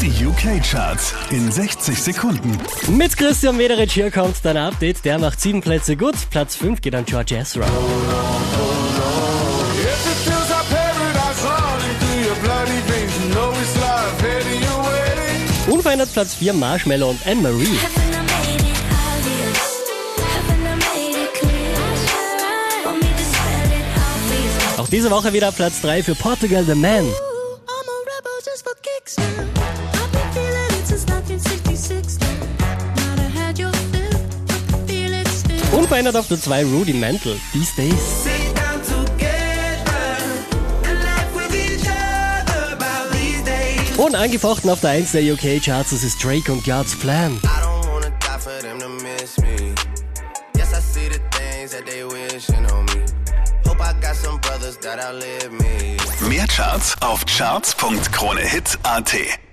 Die UK-Charts in 60 Sekunden. Mit Christian Mederich hier kommt dein Update. Der macht sieben Plätze gut. Platz 5 geht an George Ezra. Unverändert Platz 4 Marshmallow und Anne-Marie. Auch diese Woche wieder Platz 3 für Portugal The Man. Unverändert auf der 2 Rudimental, These Days. Und angefochten auf der 1 der UK Charts, das ist Drake und God's Plan. I don't wanna die for them to miss me. Yes, I see the things that they wishing on me. Hope I got some brothers that outlive me. Mehr Charts auf charts.kronehit.at.